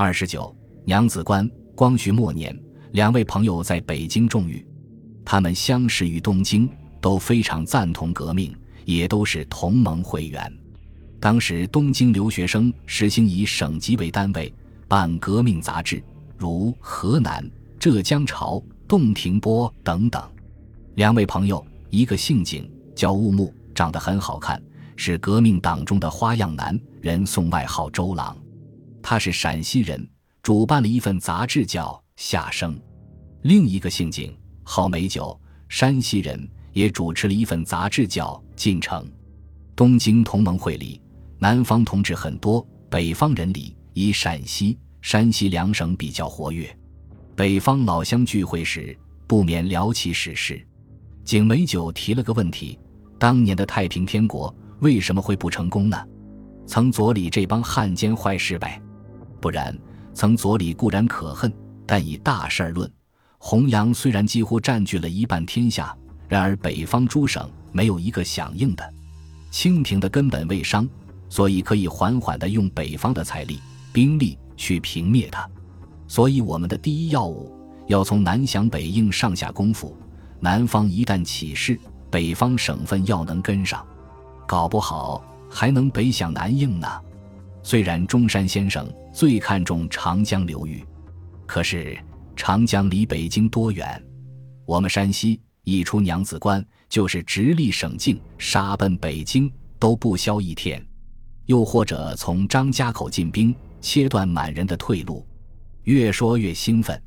二十九，娘子关，光绪末年，两位朋友在北京中遇，他们相识于东京，都非常赞同革命，也都是同盟会员。当时东京留学生实行以省级为单位办革命杂志，如河南、浙江潮、洞庭波等等。两位朋友，一个姓景，叫乌木，长得很好看，是革命党中的花样男，人送外号“周郎”。他是陕西人，主办了一份杂志叫《夏生》。另一个姓景，号美酒，山西人，也主持了一份杂志叫《进城》。东京同盟会里。南方同志很多，北方人里以陕西、山西两省比较活跃。北方老乡聚会时，不免聊起史事。景美九提了个问题：当年的太平天国为什么会不成功呢？曾左李这帮汉奸坏事呗？不然，曾左里固然可恨，但以大事儿论，弘扬虽然几乎占据了一半天下，然而北方诸省没有一个响应的。清廷的根本未伤。所以可以缓缓地用北方的财力、兵力去平灭它。所以我们的第一要务要从南降北应上下功夫。南方一旦起事，北方省份要能跟上，搞不好还能北响南应呢。虽然中山先生最看重长江流域，可是长江离北京多远？我们山西一出娘子关就是直隶省境，杀奔北京都不消一天。又或者从张家口进兵，切断满人的退路。越说越兴奋。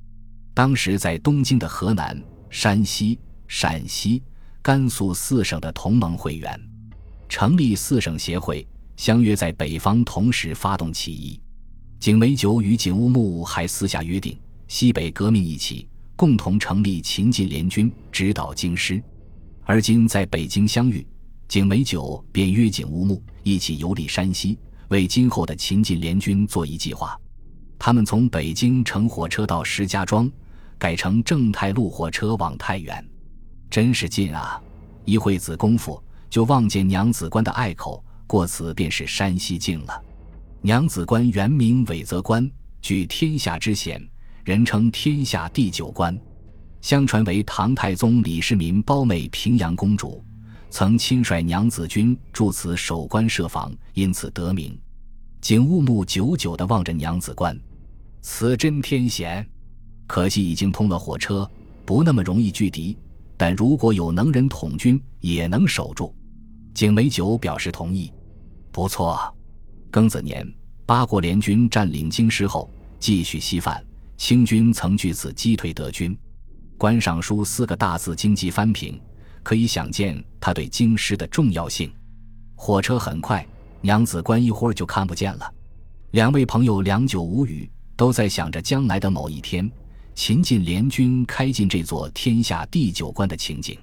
当时在东京的河南、山西、陕西、甘肃四省的同盟会员，成立四省协会，相约在北方同时发动起义。景美九与景乌木还私下约定，西北革命一起，共同成立秦晋联军，直捣京师。而今在北京相遇。景美九便约景乌木一起游历山西，为今后的秦晋联军做一计划。他们从北京乘火车到石家庄，改乘正太路火车往太原，真是近啊！一会子功夫就望见娘子关的隘口，过此便是山西境了。娘子关原名韦泽关，据天下之险，人称天下第九关。相传为唐太宗李世民胞妹平阳公主。曾亲率娘子军驻此守关设防，因此得名。景物木久久地望着娘子关，此真天险。可惜已经通了火车，不那么容易拒敌。但如果有能人统军，也能守住。景美九表示同意。不错。庚子年，八国联军占领京师后，继续西犯，清军曾据此击退德军。关上书四个大字：经济翻平。可以想见他对京师的重要性。火车很快，娘子关一会儿就看不见了。两位朋友良久无语，都在想着将来的某一天，秦晋联军开进这座天下第九关的情景。